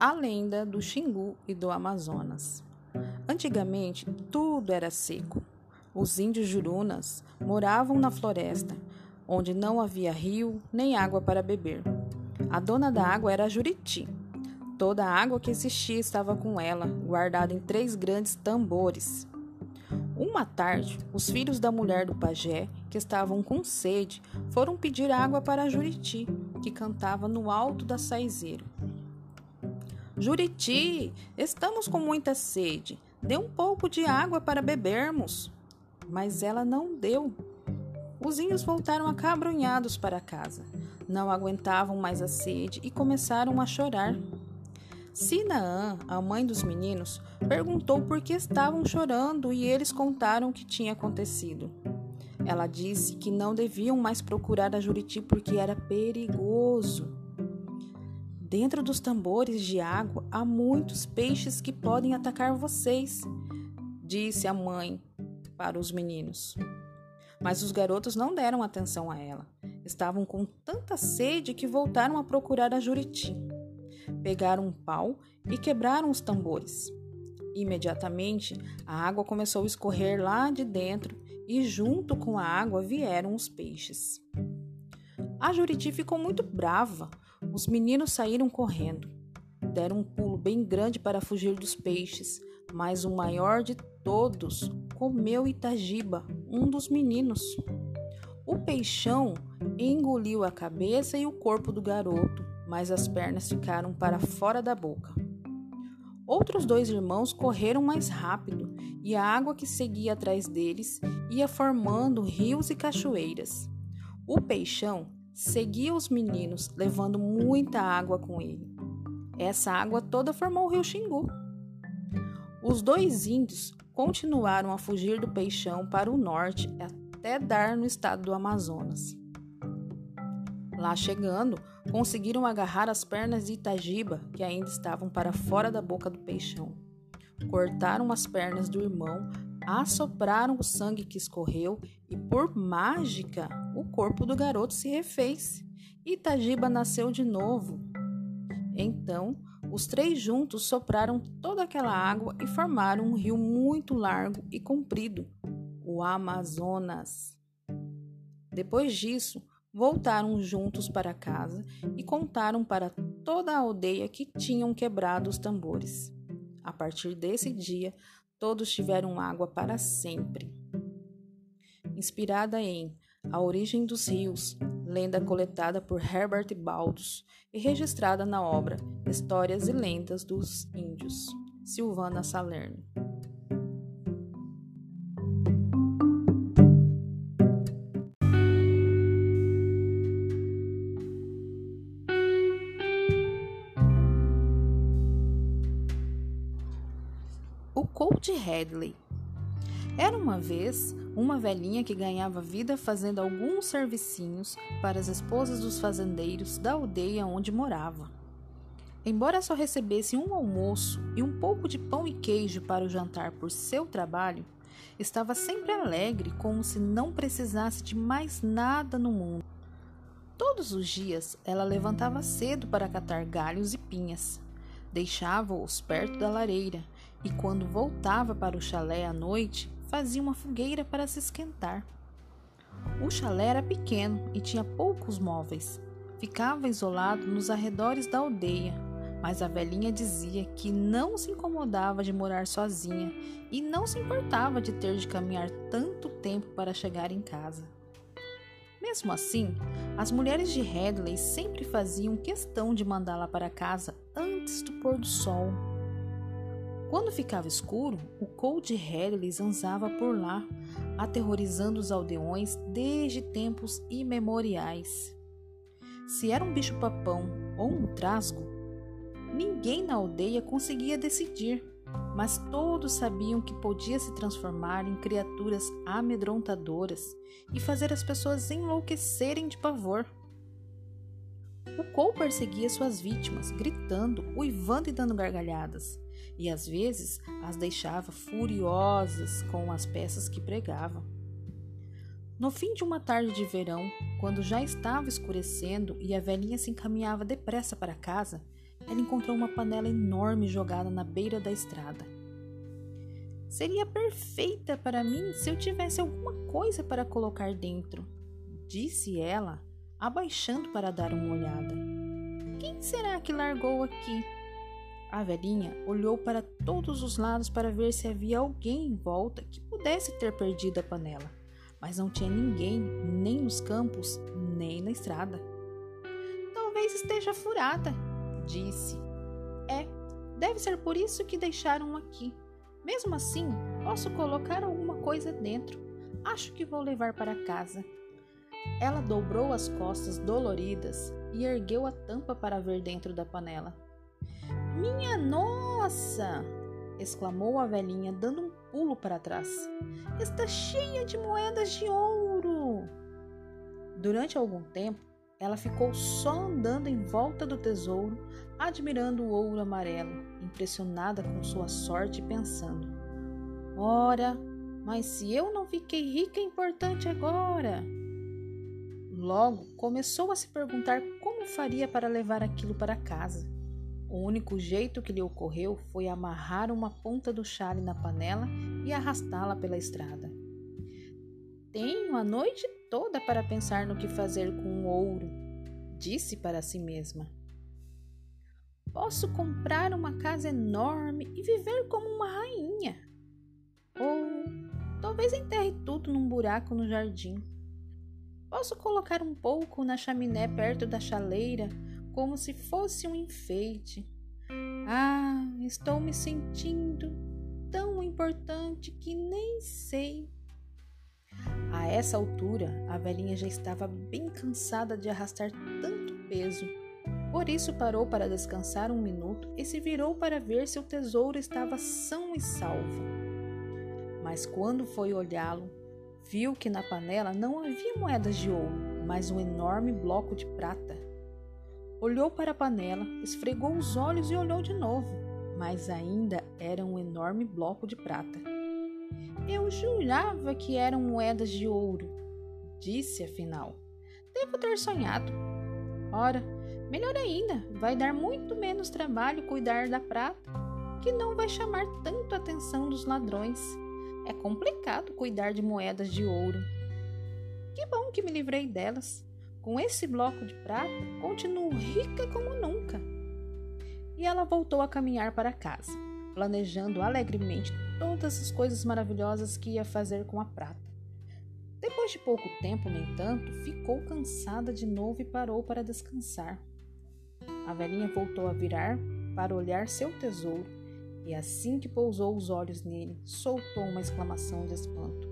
A lenda do Xingu e do Amazonas. Antigamente, tudo era seco. Os índios jurunas moravam na floresta, onde não havia rio nem água para beber. A dona da água era a Juriti. Toda a água que existia estava com ela, guardada em três grandes tambores. Uma tarde, os filhos da mulher do pajé, que estavam com sede, foram pedir água para a Juriti, que cantava no alto da saizeiro. Juriti, estamos com muita sede. Dê um pouco de água para bebermos. Mas ela não deu. Os índios voltaram acabrunhados para casa. Não aguentavam mais a sede e começaram a chorar. Sinaã, a mãe dos meninos, perguntou por que estavam chorando e eles contaram o que tinha acontecido. Ela disse que não deviam mais procurar a Juriti porque era perigoso. Dentro dos tambores de água há muitos peixes que podem atacar vocês, disse a mãe para os meninos. Mas os garotos não deram atenção a ela. Estavam com tanta sede que voltaram a procurar a Juriti. Pegaram um pau e quebraram os tambores. Imediatamente, a água começou a escorrer lá de dentro e, junto com a água, vieram os peixes. A Juriti ficou muito brava os meninos saíram correndo. Deram um pulo bem grande para fugir dos peixes, mas o maior de todos comeu Itagiba, um dos meninos. O peixão engoliu a cabeça e o corpo do garoto, mas as pernas ficaram para fora da boca. Outros dois irmãos correram mais rápido e a água que seguia atrás deles ia formando rios e cachoeiras. O peixão seguia os meninos, levando muita água com ele. Essa água toda formou o rio Xingu. Os dois índios continuaram a fugir do peixão para o norte até dar no estado do Amazonas. Lá chegando, conseguiram agarrar as pernas de Itagiba, que ainda estavam para fora da boca do peixão. Cortaram as pernas do irmão, assopraram o sangue que escorreu e, por mágica, o corpo do garoto se refez. Itagiba nasceu de novo. Então, os três juntos sopraram toda aquela água e formaram um rio muito largo e comprido, o Amazonas. Depois disso, voltaram juntos para casa e contaram para toda a aldeia que tinham quebrado os tambores. A partir desse dia, todos tiveram água para sempre. Inspirada em A Origem dos Rios, lenda coletada por Herbert Baldos e registrada na obra Histórias e Lendas dos Índios, Silvana Salerno. Colt Hadley. Era uma vez uma velhinha que ganhava vida fazendo alguns servicinhos para as esposas dos fazendeiros da aldeia onde morava. Embora só recebesse um almoço e um pouco de pão e queijo para o jantar por seu trabalho, estava sempre alegre, como se não precisasse de mais nada no mundo. Todos os dias ela levantava cedo para catar galhos e pinhas, deixava-os perto da lareira e quando voltava para o chalé à noite, fazia uma fogueira para se esquentar. O chalé era pequeno e tinha poucos móveis. Ficava isolado nos arredores da aldeia, mas a velhinha dizia que não se incomodava de morar sozinha e não se importava de ter de caminhar tanto tempo para chegar em casa. Mesmo assim, as mulheres de Headley sempre faziam questão de mandá-la para casa antes do pôr do sol. Quando ficava escuro, o Cold Hadley zanzava por lá, aterrorizando os aldeões desde tempos imemoriais. Se era um bicho-papão ou um trasgo, ninguém na aldeia conseguia decidir, mas todos sabiam que podia se transformar em criaturas amedrontadoras e fazer as pessoas enlouquecerem de pavor. O Cole perseguia suas vítimas, gritando, uivando e dando gargalhadas e às vezes as deixava furiosas com as peças que pregava. No fim de uma tarde de verão, quando já estava escurecendo e a velhinha se encaminhava depressa para casa, ela encontrou uma panela enorme jogada na beira da estrada. Seria perfeita para mim se eu tivesse alguma coisa para colocar dentro, disse ela, abaixando para dar uma olhada. Quem será que largou aqui? A velhinha olhou para todos os lados para ver se havia alguém em volta que pudesse ter perdido a panela, mas não tinha ninguém, nem nos campos, nem na estrada. Talvez esteja furada, disse. É, deve ser por isso que deixaram aqui. Mesmo assim, posso colocar alguma coisa dentro. Acho que vou levar para casa. Ela dobrou as costas doloridas e ergueu a tampa para ver dentro da panela. Minha nossa! exclamou a velhinha, dando um pulo para trás. Está cheia de moedas de ouro! Durante algum tempo, ela ficou só andando em volta do tesouro, admirando o ouro amarelo, impressionada com sua sorte e pensando: Ora, mas se eu não fiquei rica e importante agora? Logo começou a se perguntar como faria para levar aquilo para casa. O único jeito que lhe ocorreu foi amarrar uma ponta do chale na panela e arrastá-la pela estrada. Tenho a noite toda para pensar no que fazer com o ouro, disse para si mesma. Posso comprar uma casa enorme e viver como uma rainha. Ou talvez enterre tudo num buraco no jardim. Posso colocar um pouco na chaminé perto da chaleira como se fosse um enfeite. Ah, estou me sentindo tão importante que nem sei. A essa altura, a velhinha já estava bem cansada de arrastar tanto peso. Por isso parou para descansar um minuto e se virou para ver se o tesouro estava são e salvo. Mas quando foi olhá-lo, viu que na panela não havia moedas de ouro, mas um enorme bloco de prata. Olhou para a panela, esfregou os olhos e olhou de novo, mas ainda era um enorme bloco de prata. Eu jurava que eram moedas de ouro, disse afinal. Devo ter sonhado. Ora, melhor ainda, vai dar muito menos trabalho cuidar da prata, que não vai chamar tanto a atenção dos ladrões. É complicado cuidar de moedas de ouro. Que bom que me livrei delas. Com esse bloco de prata, continuo rica como nunca. E ela voltou a caminhar para casa, planejando alegremente todas as coisas maravilhosas que ia fazer com a prata. Depois de pouco tempo, no entanto, ficou cansada de novo e parou para descansar. A velhinha voltou a virar para olhar seu tesouro e assim que pousou os olhos nele, soltou uma exclamação de espanto.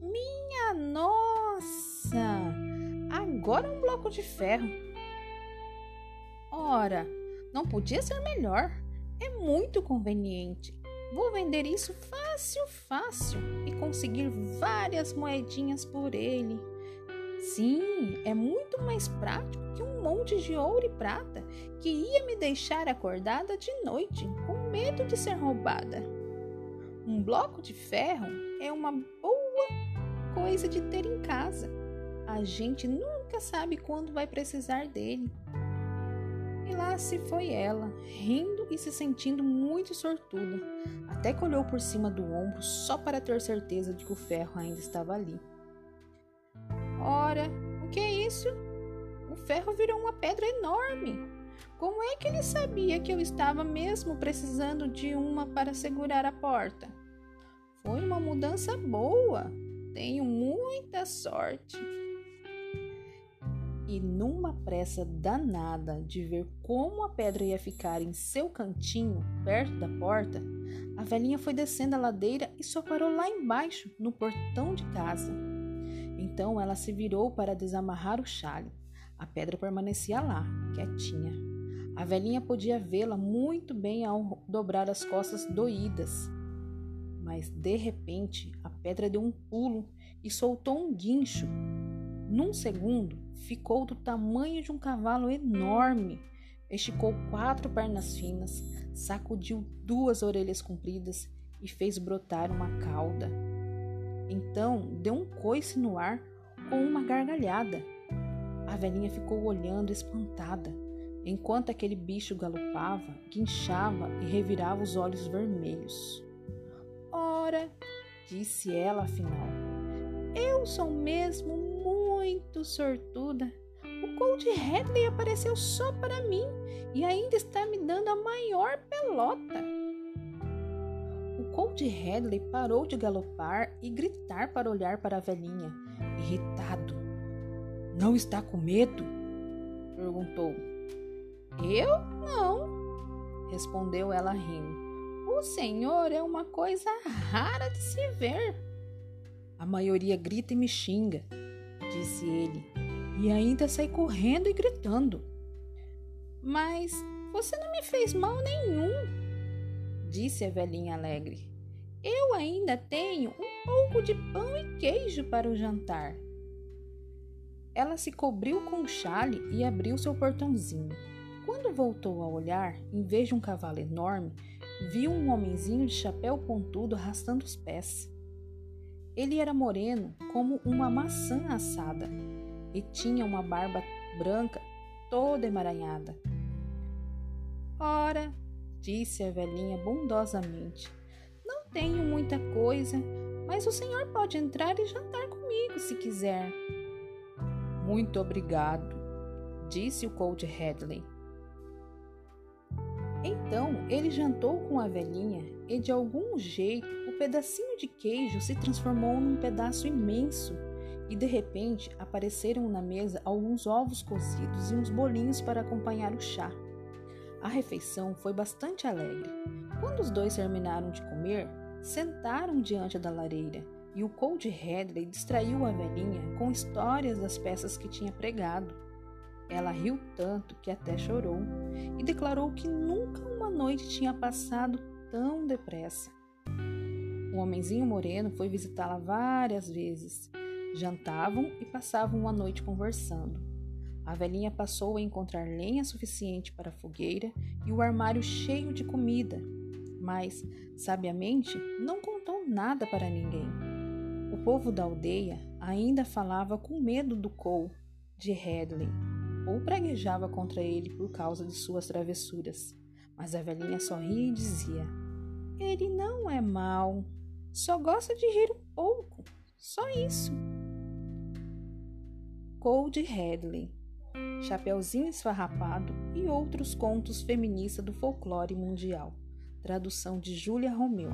Minha nossa! Nossa! Agora um bloco de ferro. Ora, não podia ser melhor. É muito conveniente. Vou vender isso fácil, fácil e conseguir várias moedinhas por ele. Sim, é muito mais prático que um monte de ouro e prata que ia me deixar acordada de noite com medo de ser roubada. Um bloco de ferro é uma boa coisa de ter em casa a gente nunca sabe quando vai precisar dele. E lá se foi ela, rindo e se sentindo muito sortuda, até que olhou por cima do ombro só para ter certeza de que o ferro ainda estava ali. Ora, o que é isso? O ferro virou uma pedra enorme. Como é que ele sabia que eu estava mesmo precisando de uma para segurar a porta? Foi uma mudança boa. Tenho muita sorte e numa pressa danada de ver como a pedra ia ficar em seu cantinho, perto da porta, a velhinha foi descendo a ladeira e só parou lá embaixo, no portão de casa. Então ela se virou para desamarrar o chale. A pedra permanecia lá, quietinha. A velhinha podia vê-la muito bem ao dobrar as costas doídas. Mas de repente a pedra deu um pulo e soltou um guincho. Num segundo, ficou do tamanho de um cavalo enorme. Esticou quatro pernas finas, sacudiu duas orelhas compridas e fez brotar uma cauda. Então deu um coice no ar com uma gargalhada. A velhinha ficou olhando espantada. enquanto aquele bicho galopava, guinchava e revirava os olhos vermelhos. Ora, disse ela afinal, eu sou mesmo muito sortuda. O Cold Hadley apareceu só para mim e ainda está me dando a maior pelota. O Cold Hadley parou de galopar e gritar para olhar para a velhinha, irritado. Não está com medo? perguntou. Eu não, respondeu ela rindo. O senhor é uma coisa rara de se ver. A maioria grita e me xinga, disse ele, e ainda sai correndo e gritando. Mas você não me fez mal nenhum, disse a velhinha alegre. Eu ainda tenho um pouco de pão e queijo para o jantar. Ela se cobriu com o chale e abriu seu portãozinho. Quando voltou a olhar, em vez de um cavalo enorme, viu um homenzinho de chapéu pontudo arrastando os pés. Ele era moreno como uma maçã assada e tinha uma barba branca toda emaranhada. Ora, disse a velhinha bondosamente, não tenho muita coisa, mas o senhor pode entrar e jantar comigo se quiser. Muito obrigado, disse o Cold Hadley. Então ele jantou com a velhinha e, de algum jeito, pedacinho de queijo se transformou num pedaço imenso e, de repente, apareceram na mesa alguns ovos cozidos e uns bolinhos para acompanhar o chá. A refeição foi bastante alegre. Quando os dois terminaram de comer, sentaram diante da lareira e o Cold Hadley distraiu a velhinha com histórias das peças que tinha pregado. Ela riu tanto que até chorou e declarou que nunca uma noite tinha passado tão depressa. O homenzinho moreno foi visitá-la várias vezes. Jantavam e passavam uma noite conversando. A velhinha passou a encontrar lenha suficiente para a fogueira e o armário cheio de comida, mas, sabiamente, não contou nada para ninguém. O povo da aldeia ainda falava com medo do Cole de Hadley, ou praguejava contra ele por causa de suas travessuras. Mas a velhinha sorria e dizia: Ele não é mau, só gosta de rir um pouco, só isso. Cold Hadley, Chapeuzinho Esfarrapado e outros contos feministas do folclore mundial. Tradução de Júlia Romeu.